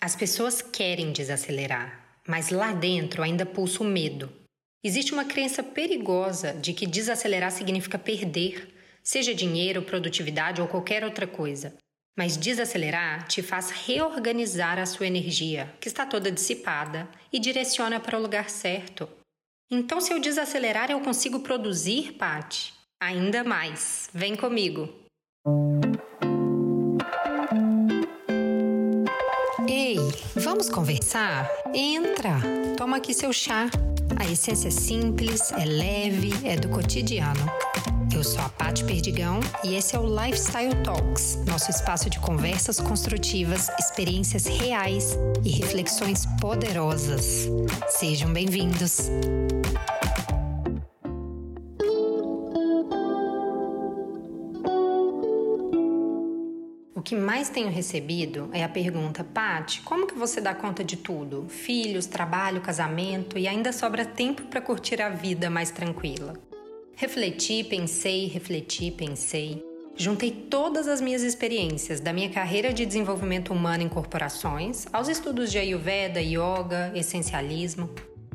As pessoas querem desacelerar, mas lá dentro ainda pulsa o medo. Existe uma crença perigosa de que desacelerar significa perder, seja dinheiro, produtividade ou qualquer outra coisa. Mas desacelerar te faz reorganizar a sua energia, que está toda dissipada, e direciona para o lugar certo. Então, se eu desacelerar, eu consigo produzir, Pati? Ainda mais. Vem comigo. Ei, vamos conversar? Entra, toma aqui seu chá. A essência é simples, é leve, é do cotidiano. Eu sou a Paty Perdigão e esse é o Lifestyle Talks, nosso espaço de conversas construtivas, experiências reais e reflexões poderosas. Sejam bem-vindos. Que mais tenho recebido é a pergunta: Pati, como que você dá conta de tudo? Filhos, trabalho, casamento e ainda sobra tempo para curtir a vida mais tranquila? Refleti, pensei, refleti, pensei. Juntei todas as minhas experiências, da minha carreira de desenvolvimento humano em corporações, aos estudos de Ayurveda, Yoga, essencialismo.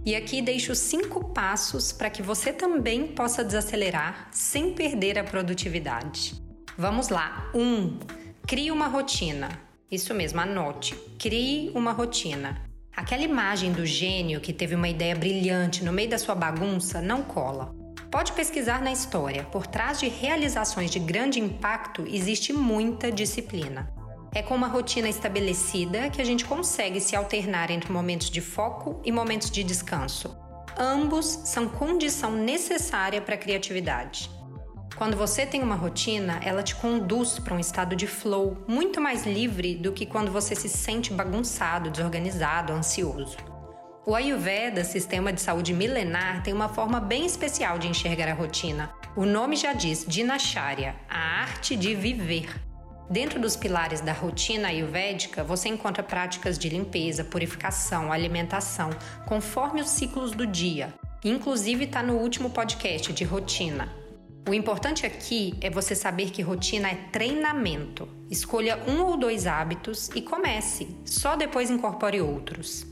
E aqui deixo cinco passos para que você também possa desacelerar sem perder a produtividade. Vamos lá! 1. Um, Crie uma rotina. Isso mesmo, anote. Crie uma rotina. Aquela imagem do gênio que teve uma ideia brilhante no meio da sua bagunça não cola. Pode pesquisar na história. Por trás de realizações de grande impacto existe muita disciplina. É com uma rotina estabelecida que a gente consegue se alternar entre momentos de foco e momentos de descanso. Ambos são condição necessária para a criatividade. Quando você tem uma rotina, ela te conduz para um estado de flow muito mais livre do que quando você se sente bagunçado, desorganizado, ansioso. O Ayurveda, sistema de saúde milenar, tem uma forma bem especial de enxergar a rotina. O nome já diz Dinacharya, a arte de viver. Dentro dos pilares da rotina ayurvédica, você encontra práticas de limpeza, purificação, alimentação, conforme os ciclos do dia. Inclusive está no último podcast de rotina. O importante aqui é você saber que rotina é treinamento. Escolha um ou dois hábitos e comece, só depois incorpore outros.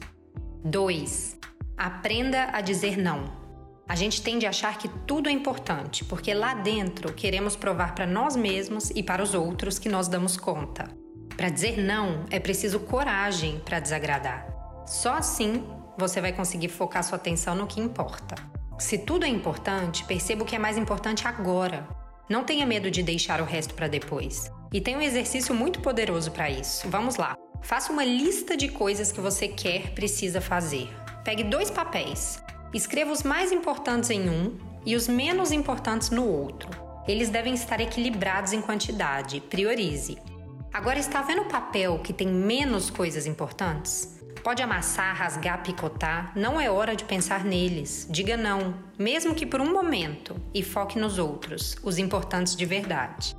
2. Aprenda a dizer não. A gente tende a achar que tudo é importante, porque lá dentro queremos provar para nós mesmos e para os outros que nós damos conta. Para dizer não, é preciso coragem para desagradar. Só assim você vai conseguir focar sua atenção no que importa. Se tudo é importante, perceba o que é mais importante agora. Não tenha medo de deixar o resto para depois. E tem um exercício muito poderoso para isso. Vamos lá. Faça uma lista de coisas que você quer, precisa fazer. Pegue dois papéis. Escreva os mais importantes em um e os menos importantes no outro. Eles devem estar equilibrados em quantidade. Priorize. Agora está vendo o papel que tem menos coisas importantes? Pode amassar, rasgar, picotar, não é hora de pensar neles. Diga não, mesmo que por um momento, e foque nos outros, os importantes de verdade.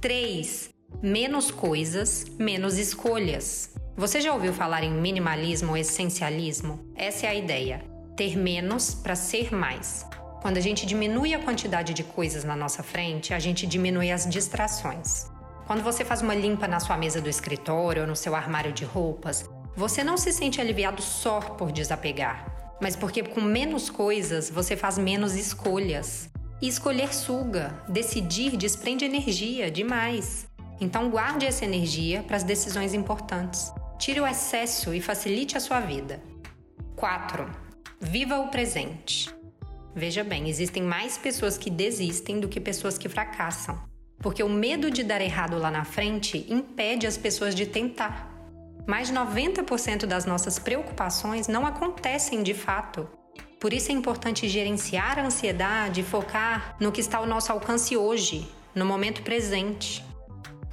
3. Menos coisas, menos escolhas. Você já ouviu falar em minimalismo ou essencialismo? Essa é a ideia. Ter menos para ser mais. Quando a gente diminui a quantidade de coisas na nossa frente, a gente diminui as distrações. Quando você faz uma limpa na sua mesa do escritório ou no seu armário de roupas, você não se sente aliviado só por desapegar, mas porque com menos coisas você faz menos escolhas. E escolher suga, decidir desprende energia demais. Então guarde essa energia para as decisões importantes. Tire o excesso e facilite a sua vida. 4. Viva o presente. Veja bem, existem mais pessoas que desistem do que pessoas que fracassam. Porque o medo de dar errado lá na frente impede as pessoas de tentar mais de 90% das nossas preocupações não acontecem de fato. Por isso é importante gerenciar a ansiedade e focar no que está ao nosso alcance hoje, no momento presente.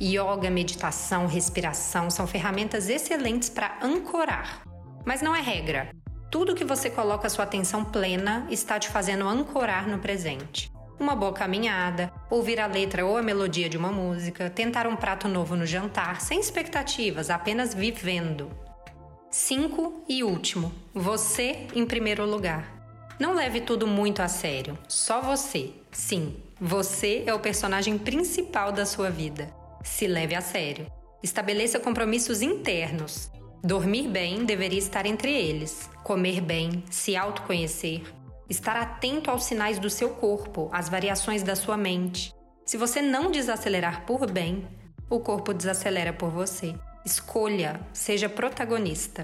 Yoga, meditação, respiração são ferramentas excelentes para ancorar. Mas não é regra. Tudo que você coloca sua atenção plena está te fazendo ancorar no presente uma boa caminhada, ouvir a letra ou a melodia de uma música, tentar um prato novo no jantar, sem expectativas, apenas vivendo. 5 e último, você em primeiro lugar. Não leve tudo muito a sério, só você. Sim, você é o personagem principal da sua vida. Se leve a sério. Estabeleça compromissos internos. Dormir bem deveria estar entre eles. Comer bem, se autoconhecer, estar atento aos sinais do seu corpo, às variações da sua mente. Se você não desacelerar por bem, o corpo desacelera por você. Escolha, seja protagonista.